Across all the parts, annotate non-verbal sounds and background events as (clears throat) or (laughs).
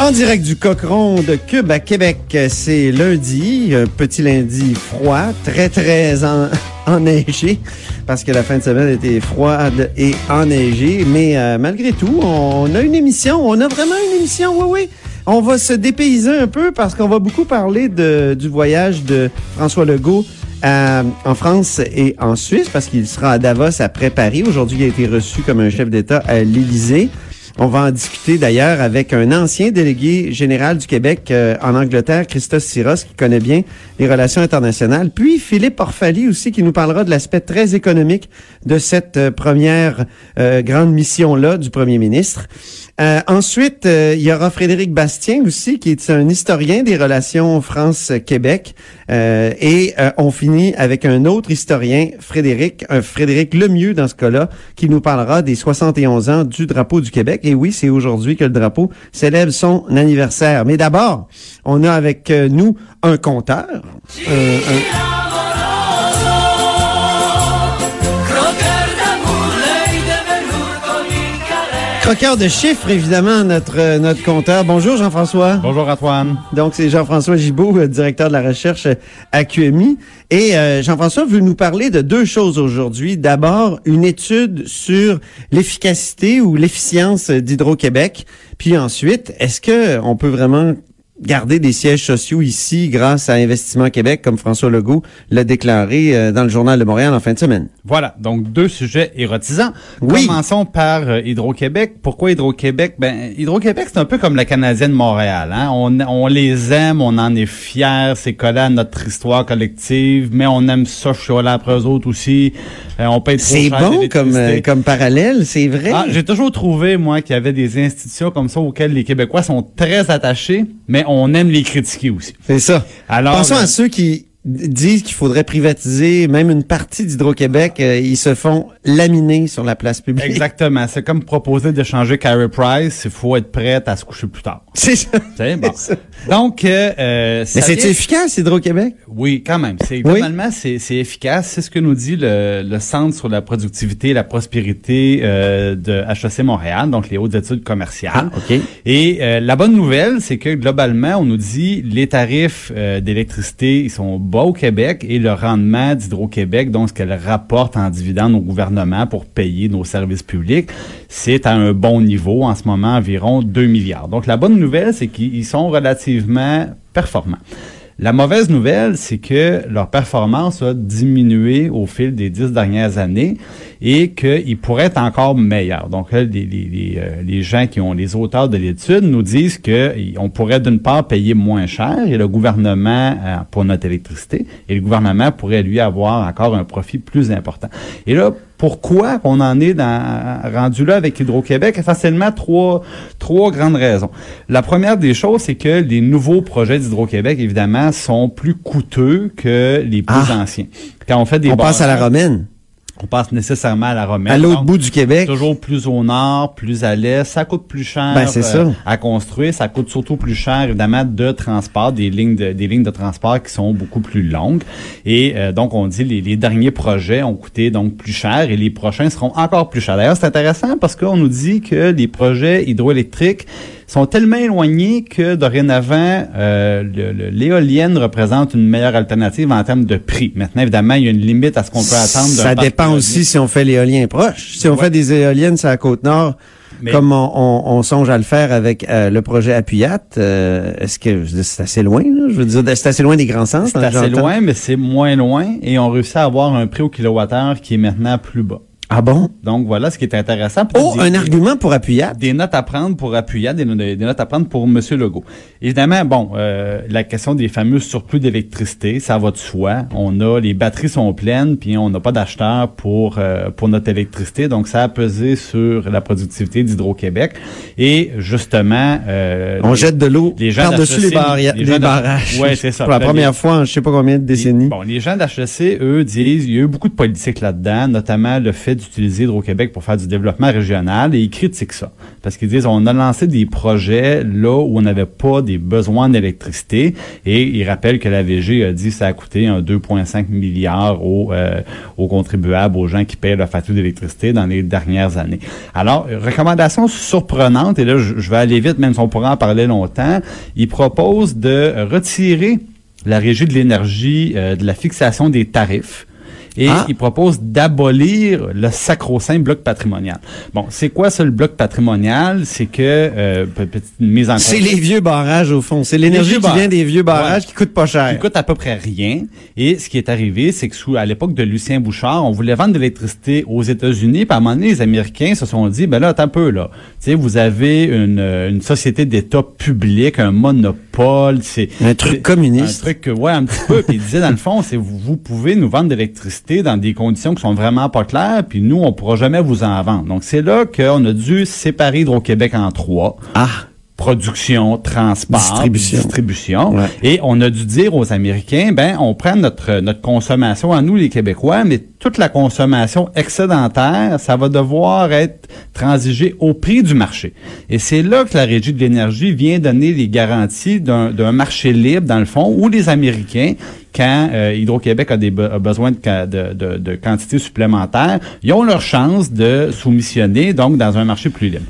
En direct du Cochon de Cube à Québec, c'est lundi, un petit lundi froid, très très en, (laughs) enneigé, parce que la fin de semaine était froide et enneigée. Mais euh, malgré tout, on a une émission, on a vraiment une émission, oui, oui. On va se dépayser un peu parce qu'on va beaucoup parler du voyage de François Legault euh, en France et en Suisse, parce qu'il sera à Davos après Paris. Aujourd'hui, il a été reçu comme un chef d'État à l'Élysée. On va en discuter d'ailleurs avec un ancien délégué général du Québec euh, en Angleterre, Christos Siros, qui connaît bien les relations internationales. Puis Philippe Orfali aussi, qui nous parlera de l'aspect très économique de cette euh, première euh, grande mission-là du premier ministre. ensuite, il y aura Frédéric Bastien aussi, qui est un historien des relations France-Québec. Et on finit avec un autre historien, Frédéric, Frédéric Lemieux dans ce cas-là, qui nous parlera des 71 ans du drapeau du Québec. Et oui, c'est aujourd'hui que le drapeau célèbre son anniversaire. Mais d'abord, on a avec euh, nous un compteur. Euh, Croqueur de chiffres, évidemment, notre euh, notre compteur. Bonjour Jean-François. Bonjour Antoine. Donc c'est Jean-François Gibault, euh, directeur de la recherche à QMI. Et euh, Jean-François veut nous parler de deux choses aujourd'hui. D'abord, une étude sur l'efficacité ou l'efficience d'Hydro-Québec. Puis ensuite, est-ce que on peut vraiment garder des sièges sociaux ici grâce à Investissement Québec, comme François Legault l'a déclaré euh, dans le Journal de Montréal en fin de semaine. Voilà, donc deux sujets érotisants. Commençons par euh, Hydro-Québec. Pourquoi Hydro-Québec? Ben, Hydro-Québec, c'est un peu comme la Canadienne Montréal. Hein? On, on les aime, on en est fiers, c'est collé à notre histoire collective, mais on aime ça là après eux autres aussi. Euh, on paye C'est bon comme, comme parallèle, c'est vrai. Ah, J'ai toujours trouvé, moi, qu'il y avait des institutions comme ça auxquelles les Québécois sont très attachés, mais on aime les critiquer aussi. C'est ça. Alors, Pensons à ceux qui disent qu'il faudrait privatiser même une partie d'Hydro-Québec. Euh, ils se font laminer sur la place publique. Exactement. C'est comme proposer de changer Carey Price. Il faut être prêt à se coucher plus tard. C'est ça. Bon. Donc, euh, euh Mais c'est efficace, Hydro-Québec? Oui, quand même. C'est globalement, c'est efficace. C'est ce que nous dit le, le, Centre sur la productivité et la prospérité euh, de HEC Montréal, donc les hautes études commerciales. Ah, OK. Et euh, la bonne nouvelle, c'est que globalement, on nous dit les tarifs d'électricité, ils sont bas au Québec et le rendement d'Hydro-Québec, donc ce qu'elle rapporte en dividendes au gouvernement pour payer nos services publics, c'est à un bon niveau en ce moment, environ 2 milliards. Donc la bonne nouvelle, c'est qu'ils sont relativement performants. La mauvaise nouvelle, c'est que leur performance a diminué au fil des dix dernières années et qu'ils pourraient être encore meilleurs. Donc, les, les, euh, les, gens qui ont les auteurs de l'étude nous disent qu'on pourrait d'une part payer moins cher et le gouvernement euh, pour notre électricité et le gouvernement pourrait lui avoir encore un profit plus important. Et là, pourquoi on en est dans, rendu là avec Hydro-Québec? Essentiellement trois, trois grandes raisons. La première des choses, c'est que les nouveaux projets d'Hydro-Québec, évidemment, sont plus coûteux que les plus ah. anciens. Quand on fait des On passe à la romaine on passe nécessairement à la Romaine. À l'autre bout du Québec. Toujours plus au nord, plus à l'est. Ça coûte plus cher ben, euh, à construire. Ça coûte surtout plus cher, évidemment, de transport, des lignes de, des lignes de transport qui sont beaucoup plus longues. Et euh, donc, on dit les, les derniers projets ont coûté donc plus cher et les prochains seront encore plus chers. D'ailleurs, c'est intéressant parce qu'on nous dit que les projets hydroélectriques sont tellement éloignés que dorénavant, euh, l'éolienne représente une meilleure alternative en termes de prix. Maintenant, évidemment, il y a une limite à ce qu'on peut attendre. Ça dépend aussi si on fait l'éolien proche. Si on fait des éoliennes sur la côte nord, comme on, songe à le faire avec euh, le projet Appuyat, euh, est-ce que c'est assez loin? Je veux dire, c'est assez loin des grands sens. C'est assez loin, mais c'est moins loin et on réussit à avoir un prix au kilowattheure qui est maintenant plus bas. Ah bon? Donc voilà ce qui est intéressant. Oh, un argument pour appuyer. Des notes à prendre pour appuyer, des, des, notes à prendre pour M. Legault. Évidemment, bon, euh, la question des fameux surplus d'électricité, ça va de soi. On a les batteries sont pleines, puis on n'a pas d'acheteur pour euh, pour notre électricité, donc ça a pesé sur la productivité d'Hydro-Québec. Et justement, euh, on jette de l'eau par-dessus les, les, barrages. Ouais, c'est ça. Pour la première fois, en je sais pas combien de décennies. bon, les gens d'HEC, eux, disent, il y a eu beaucoup de politique là-dedans, notamment le fait d'utiliser Hydro-Québec pour faire du développement régional et ils critiquent ça. Parce qu'ils disent on a lancé des projets là où on n'avait pas des besoins d'électricité et ils rappellent que la VG a dit que ça a coûté un 2,5 milliards aux, euh, aux contribuables, aux gens qui payent la facture d'électricité dans les dernières années. Alors, recommandation surprenante, et là je, vais aller vite, même si on pourrait en parler longtemps, ils proposent de retirer la régie de l'énergie euh, de la fixation des tarifs et ah. il propose d'abolir le sacro-saint bloc patrimonial. Bon, c'est quoi ça le bloc patrimonial? C'est que, euh, petite mise en C'est les vieux barrages au fond. C'est l'énergie qui vient des vieux barrages qui coûtent pas cher. Qui coûtent à peu près rien. Et ce qui est arrivé, c'est que sous, à l'époque de Lucien Bouchard, on voulait vendre de l'électricité aux États-Unis, puis à un moment donné, les Américains se sont dit, ben là, attends un peu, là. Tu sais, vous avez une, une société d'État public, un monopole, c'est... Un truc communiste. Un truc, ouais, un petit peu. Puis il disait, dans le fond, c'est vous, vous pouvez nous vendre de l'électricité dans des conditions qui sont vraiment pas claires, puis nous, on pourra jamais vous en vendre. Donc, c'est là qu'on a dû séparer Hydro-Québec en trois. Ah production, transport, distribution. distribution. Et on a dû dire aux Américains, ben, on prend notre, notre consommation à nous, les Québécois, mais toute la consommation excédentaire, ça va devoir être transigé au prix du marché. Et c'est là que la Régie de l'énergie vient donner les garanties d'un marché libre, dans le fond, où les Américains, quand euh, Hydro-Québec a, des besoin de, de, de, de quantités supplémentaires, ils ont leur chance de soumissionner, donc, dans un marché plus libre.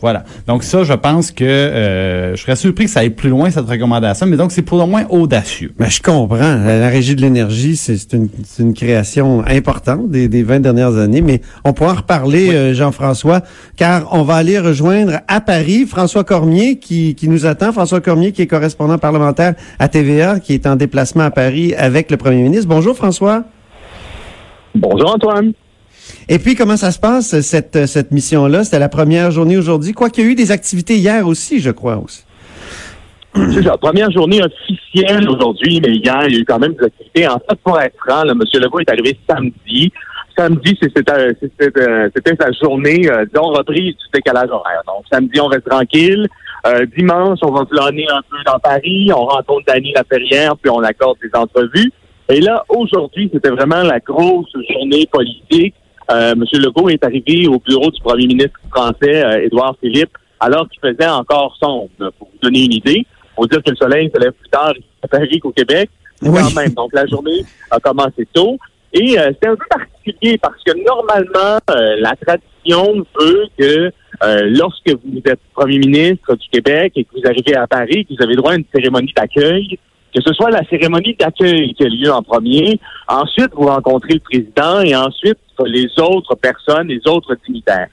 Voilà. Donc ça, je pense que euh, je serais surpris que ça aille plus loin, cette recommandation, mais donc c'est pour le moins audacieux. Mais je comprends. La Régie de l'énergie, c'est une, une, création importante des, des 20 dernières années, mais on pourra en reparler, euh, Jean-François, car on va aller rejoindre à Paris François Cormier qui, qui nous attend. François Cormier qui est correspondant parlementaire à TVA, qui est en déplacement à Paris avec le premier ministre. Bonjour François. Bonjour Antoine. Et puis, comment ça se passe, cette, cette mission-là? C'était la première journée aujourd'hui. Quoi qu'il y a eu des activités hier aussi, je crois aussi. C'est la première journée officielle aujourd'hui, mais hier, il y a eu quand même des activités. En fait, pour être franc, M. Legault est arrivé samedi. Samedi, c'était sa journée, euh, disons, reprise du décalage horaire. Donc, samedi, on reste tranquille. Euh, dimanche, on va planer un peu dans Paris. On rencontre Dany Laferrière, puis on accorde des entrevues. Et là, aujourd'hui, c'était vraiment la grosse journée politique. Euh, M. Legault est arrivé au bureau du premier ministre français, euh, Édouard Philippe, alors qu'il faisait encore sombre. Pour vous donner une idée, faut dire que le soleil se lève plus tard à Paris qu'au Québec. Quand même. Donc, la journée a commencé tôt. Et euh, c'est un peu particulier parce que normalement, euh, la tradition veut que lorsque vous êtes premier ministre du Québec et que vous arrivez à Paris, que vous avez droit à une cérémonie d'accueil, que ce soit la cérémonie d'accueil qui a lieu en premier, ensuite vous rencontrez le président et ensuite les autres personnes, les autres dignitaires.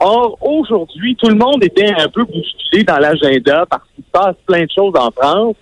Or, aujourd'hui, tout le monde était un peu bousculé dans l'agenda parce qu'il se passe plein de choses en France.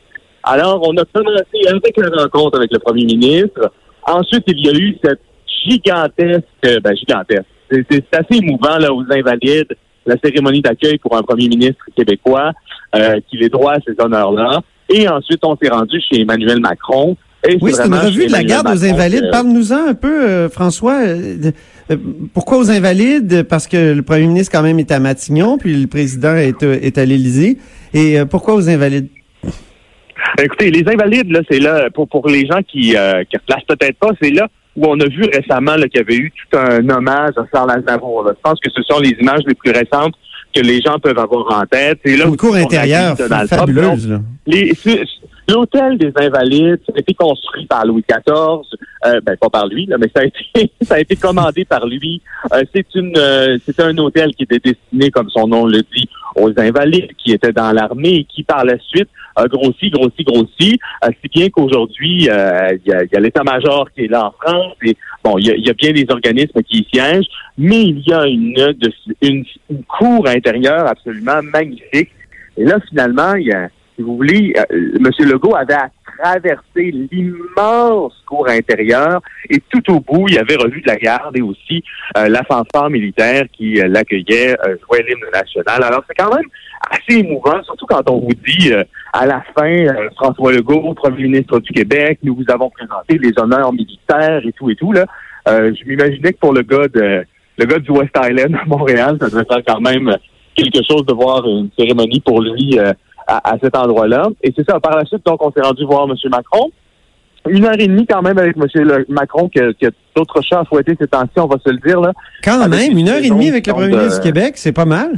Alors, on a commencé avec la rencontre avec le premier ministre. Ensuite, il y a eu cette gigantesque, ben gigantesque, c'est assez émouvant là aux Invalides, la cérémonie d'accueil pour un premier ministre québécois euh, qui les droit à ces honneurs-là. Et ensuite, on s'est rendu chez Emmanuel Macron oui, c'est une revue de la garde aux Invalides. Parle-nous-en un peu, euh, François. Euh, euh, pourquoi aux Invalides? Parce que le premier ministre, quand même, est à Matignon, puis le président est, est à l'Élysée. Et pourquoi aux Invalides? Ben, écoutez, les Invalides, là, c'est là, pour, pour les gens qui ne replacent peut-être pas, c'est là où on a vu récemment qu'il y avait eu tout un hommage à Charles Aznavour. Je pense que ce sont les images les plus récentes que les gens peuvent avoir en tête. C'est là Une cour intérieure fabuleuse. Les, L'hôtel des Invalides, ça a été construit par Louis XIV, euh, ben pas par lui, là, mais ça a été, (laughs) ça a été commandé par lui. Euh, c'est une, euh, c'est un hôtel qui était destiné, comme son nom le dit, aux Invalides qui étaient dans l'armée et qui par la suite a grossi, grossi, grossi, si bien qu'aujourd'hui il y a, l'état-major qui est là en France et bon, il y a, bien des organismes qui y siègent, mais il y a une, une, une cour intérieure absolument magnifique. Et là, finalement, il y a si vous voulez, euh, M. Legault avait à traverser l'immense cour intérieure et tout au bout, il avait revu de la garde et aussi euh, la militaire qui euh, l'accueillait, euh, jouait l'hymne national. Alors c'est quand même assez émouvant, surtout quand on vous dit à la fin, François Legault, premier ministre du Québec, nous vous avons présenté les honneurs militaires et tout et tout. Là, je m'imaginais que pour le gars de le gars du West Island à Montréal, ça devait faire quand même quelque chose de voir une cérémonie pour lui à, à cet endroit-là. Et c'est ça, par la suite, donc, on s'est rendu voir M. Macron. Une heure et demie quand même avec M. Le- Macron, que, que d'autres chats à fouetter ces temps-ci, on va se le dire. Là. Quand Avec même, une heure et demie avec le premier ministre du Québec, c'est pas mal.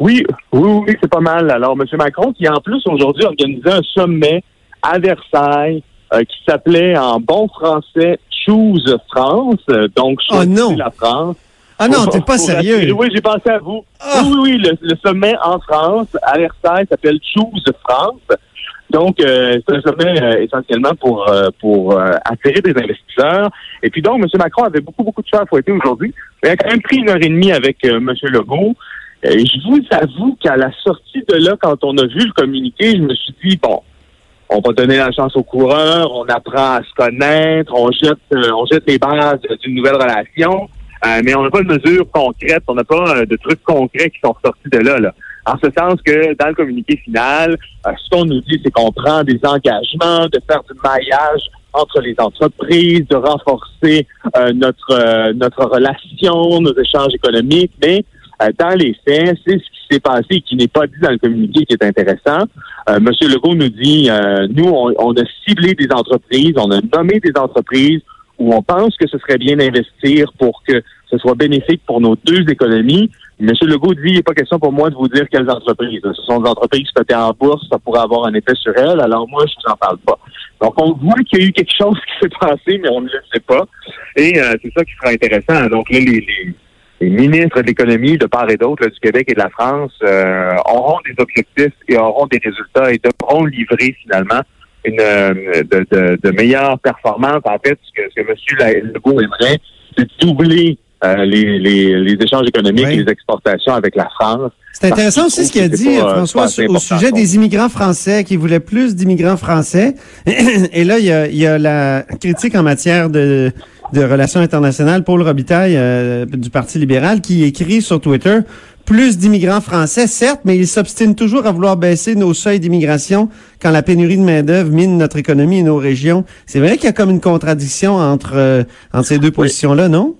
Oui, oui, oui, c'est pas mal. Alors, M. Macron, qui en plus aujourd'hui organisé un sommet à Versailles euh, qui s'appelait en bon français Choose France, euh, donc Oh choisissez non. la France. Ah non, t'es pas sérieux. Oui, j'ai pensé à vous. Ah. Oui, oui, oui, le, le sommet en France, à Versailles, s'appelle Choose France. Donc, euh, c'est un sommet euh, essentiellement pour euh, pour euh, attirer des investisseurs. Et puis donc, M. Macron avait beaucoup, beaucoup de choses à fouetter aujourd'hui. Il a quand même pris une heure et demie avec euh, M. Legault. Et je vous avoue qu'à la sortie de là, quand on a vu le communiqué, je me suis dit, bon, on va donner la chance aux coureurs, on apprend à se connaître, on jette, euh, on jette les bases d'une nouvelle relation, euh, mais on n'a pas de mesures concrètes, on n'a pas euh, de trucs concrets qui sont sortis de là. là. En ce sens que dans le communiqué final, euh, ce qu'on nous dit, c'est qu'on prend des engagements de faire du maillage entre les entreprises, de renforcer notre notre relation, nos échanges économiques, mais dans les faits, c'est ce qui s'est passé et qui n'est pas dit dans le communiqué qui est intéressant. Monsieur Legault nous dit, nous, on a ciblé des entreprises, on a nommé des entreprises où on pense que ce serait bien d'investir pour que ce soit bénéfique pour nos deux économies. Monsieur Legault dit, il n'est pas question pour moi de vous dire quelles entreprises. Ce sont des entreprises cotées en bourse, ça pourrait avoir un effet sur elles, alors moi, je vous en parle pas. Donc, on voit qu'il y a eu quelque chose qui s'est passé, mais on ne le sait pas. Et euh, c'est ça qui sera intéressant. Donc, là, les, les, ministres de l'économie de part et d'autre du Québec et de la France euh, auront des objectifs et auront des résultats et devront livrer finalement une euh, de, de, de meilleures performances. En fait, ce que, ce que M. Legault aimerait, c'est doubler euh, les, les, les échanges économiques Oui. et les exportations avec la France. C'est intéressant aussi ce qu'il a dit, pas, euh, François, au sujet des immigrants français, qui voulait plus d'immigrants français. (clears throat) Et là, il y a, il y a la critique en matière de, de relations internationales, Paul Robitaille euh, du Parti libéral, qui écrit sur Twitter plus d'immigrants français, certes, mais il s'obstine toujours à vouloir baisser nos seuils d'immigration quand la pénurie de main-d'œuvre mine notre économie et nos régions. C'est vrai qu'il y a comme une contradiction entre, euh, entre ces deux positions-là, non?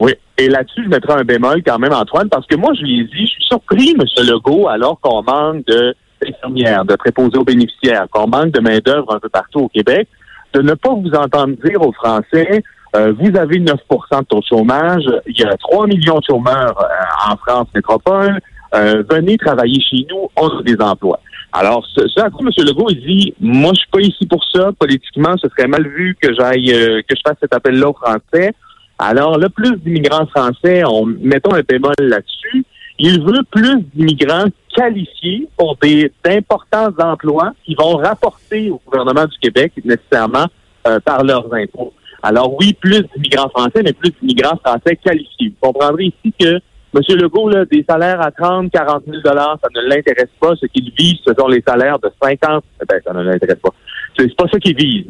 Oui. Et là-dessus, je mettrai un bémol quand même, Antoine, parce que moi, je lui ai dit, je suis surpris, M. Legault, alors qu'on manque de infirmières, de préposés aux bénéficiaires, qu'on manque de main-d'œuvre un peu partout au Québec, de ne pas vous entendre dire aux Français, euh, vous avez 9% de taux de chômage, il y a 3 millions de chômeurs euh, en France métropole, euh, venez travailler chez nous, on des emplois. Alors, ce, ce à quoi M. Legault, il dit, moi, je suis pas ici pour ça, politiquement, ce serait mal vu que j'aille, euh, que je fasse cet appel-là aux Français. Alors là, plus d'immigrants français, on, mettons un bémol là-dessus. Il veut plus d'immigrants qualifiés pour des d'importants emplois qui vont rapporter au gouvernement du Québec nécessairement euh, par leurs impôts. Alors oui, plus d'immigrants français, mais plus d'immigrants français qualifiés. Vous comprendrez ici que M. Legault, là, des salaires à 30, 40 000 ça ne l'intéresse pas. Ce qu'il vise, ce sont les salaires de 50, ben, ça ne l'intéresse pas. C'est pas ça qu'il vise.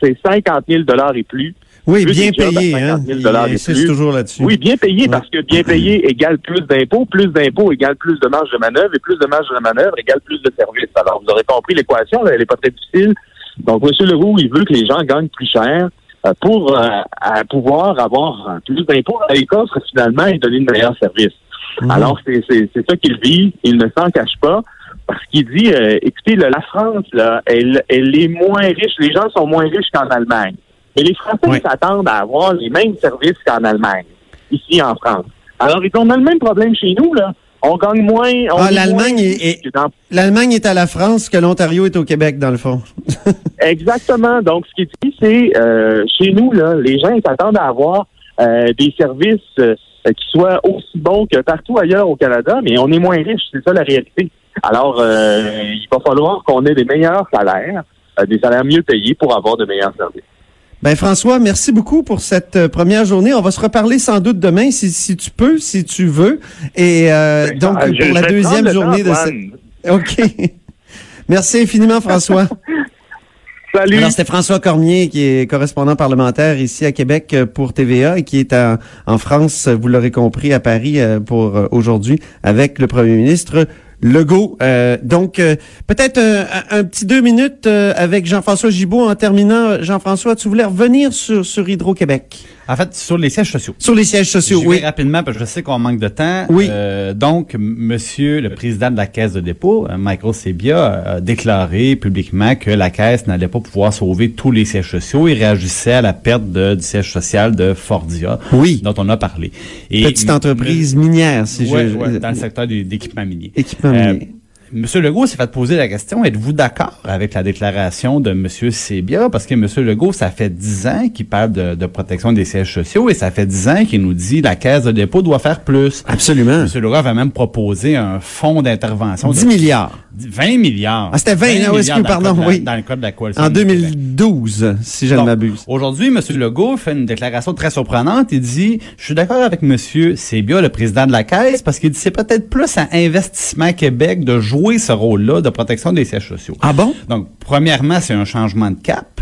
c'est 50 000 et plus. Oui, bien payé, hein? 50 000 Il et insiste plus. toujours là-dessus. Oui, bien payé, Ouais. parce que bien payé égale plus d'impôts, plus d'impôts égale plus de marge de manœuvre, et plus de marge de manœuvre égale plus de services. Alors, vous aurez compris l'équation, là, elle n'est pas très difficile. Donc, M. Leroux, il veut que les gens gagnent plus cher euh, pour euh, à pouvoir avoir euh, plus d'impôts dans les coffres, finalement, et donner de meilleurs services. Mhm. Alors, c'est ça qu'il vit. Il ne s'en cache pas. Parce qu'il dit, euh, écoutez, là, la France, là, elle, elle est moins riche. Les gens sont moins riches qu'en Allemagne. Mais les Français Oui. s'attendent à avoir les mêmes services qu'en Allemagne, ici en France. Alors, ils ont le même problème chez nous, là. On gagne moins. on Ah, l'Allemagne est- L'Allemagne est à la France, que l'Ontario est au Québec, dans le fond. (laughs) Exactement. Donc, ce qui dit, c'est euh, chez nous, là, les gens s'attendent à avoir euh, des services euh, qui soient aussi bons que partout ailleurs au Canada, mais on est moins riche. C'est ça la réalité. Alors, euh, il va falloir qu'on ait des meilleurs salaires, euh, des salaires mieux payés pour avoir de meilleurs services. Ben François, merci beaucoup pour cette euh, première journée. On va se reparler sans doute demain, si, si tu peux, si tu veux. Et euh, donc Ah, je- pour la deuxième journée de cette. OK. (laughs) Merci infiniment, François. (laughs) Salut. Alors, c'était François Cormier, qui est correspondant parlementaire ici à Québec euh, pour TVA et qui est en, en France, vous l'aurez compris, à Paris euh, pour aujourd'hui avec le premier ministre Legault. Euh, donc, euh, peut-être un, un petit deux minutes euh, avec Jean-François Gibault en terminant. Jean-François, tu voulais revenir sur, sur Hydro-Québec? En fait, sur les sièges sociaux. Sur les sièges sociaux, oui. rapidement parce que je sais qu'on manque de temps. Oui. Euh, donc, Monsieur le président de la Caisse de dépôt, euh, Michael Sebia, a déclaré publiquement que la Caisse n'allait pas pouvoir sauver tous les sièges sociaux. Il réagissait à la perte de- du siège social de Fordia, Oui. dont on a parlé. Et Petite entreprise minière, si Ouais, je... ouais, dans le secteur d'équipement minier. Équipement Euh, Monsieur Legault s'est fait poser la question, êtes-vous d'accord avec la déclaration de Monsieur Sebia? Parce que Monsieur Legault, ça fait dix ans qu'il parle de, de protection des sièges sociaux et ça fait dix ans qu'il nous dit la caisse de dépôt doit faire plus. Absolument. Monsieur Legault avait même proposé un fonds d'intervention de 10 milliards. 20 milliards. Ah, c'était 20, ah oui, milliards pardon, la- oui. Dans le code de la coalition. En du Québec. 2012, si je ne m'abuse. Aujourd'hui, M. Legault fait une déclaration très surprenante. Il dit, je suis d'accord avec M. Sebia, le président de la Caisse, parce qu'il dit c'est peut-être plus à Investissement Québec de jouer ce rôle-là de protection des sièges sociaux. Ah bon? Donc, premièrement, c'est un changement de cap.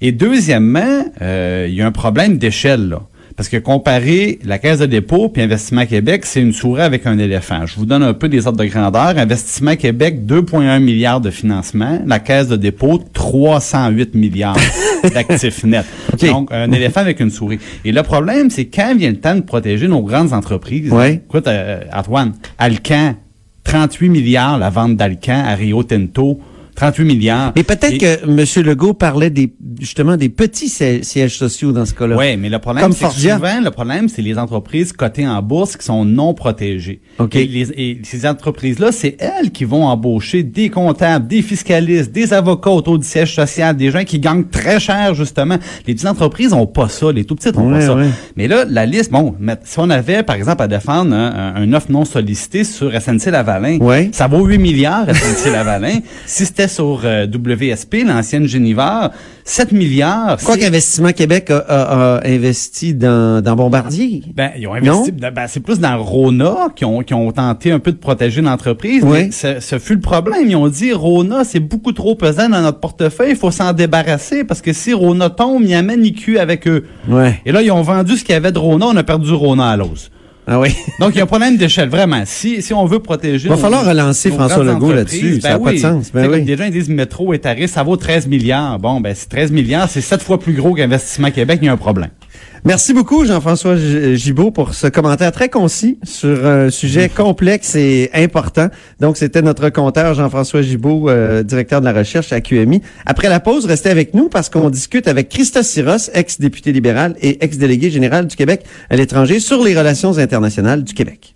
Et deuxièmement, euh, il y a un problème d'échelle, là. Parce que comparer la Caisse de dépôt puis Investissement Québec, c'est une souris avec un éléphant. Je vous donne un peu des ordres de grandeur. Investissement Québec, 2,1 milliards de financement. La Caisse de dépôt, 308 milliards (laughs) d'actifs nets. Donc, un (laughs) éléphant avec une souris. Et le problème, c'est quand vient le temps de protéger nos grandes entreprises? Ouais. Écoute, euh, Antoine, Alcan, 38 milliards la vente d'Alcan à Rio Tinto. 38 milliards. Mais peut-être Et- que M. Legault parlait des justement des petits si- sièges sociaux dans ce cas-là. Oui, mais le problème, c'est souvent, le problème, c'est les entreprises cotées en bourse qui sont non protégées. OK. Et, les- et ces entreprises-là, c'est elles qui vont embaucher des comptables, des fiscalistes, des avocats autour du siège social, des gens qui gagnent très cher, justement. Les petites entreprises ont pas ça, les tout petites ont Ouais, pas ça. ouais. Mais là, la liste, bon, si on avait, par exemple, à défendre un offre non sollicité sur SNC-Lavalin, Ouais. ça vaut 8 milliards, SNC-Lavalin. (laughs) si c'était sur euh, WSP, l'ancienne Génivard, 7 milliards. Quoi qu'Investissement Québec a, a- a investi dans, dans Bombardier. ben, ils ont investi. Ben, c'est plus dans Rona qui ont, qui ont tenté un peu de protéger l'entreprise. Oui. mais Ce, ce fut le problème. Ils ont dit Rona, c'est beaucoup trop pesant dans notre portefeuille, il faut s'en débarrasser parce que si Rona tombe, ils amènent IQ avec eux. Ouais. Et là, ils ont vendu ce qu'il y avait de Rona, on a perdu Rona à l'os. Ah oui. (laughs) Donc, il y a un problème d'échelle, vraiment. Si, si on veut protéger... Va nos- falloir relancer François Legault là-dessus. Ça a ben pas de sens. Ben oui. des gens ils disent métro et tarif, ça vaut 13 milliards. Bon, ben, c'est 13 milliards, c'est sept fois plus gros qu'Investissement Québec, il y a un problème. Merci beaucoup, Jean-François G- Gibault, pour ce commentaire très concis sur un sujet complexe et important. Donc, c'était notre compteur Jean-François Gibault, euh, directeur de la recherche à QMI. Après la pause, restez avec nous parce qu'on discute avec Christa Siros, ex-député libéral et ex-délégué général du Québec à l'étranger sur les relations internationales du Québec.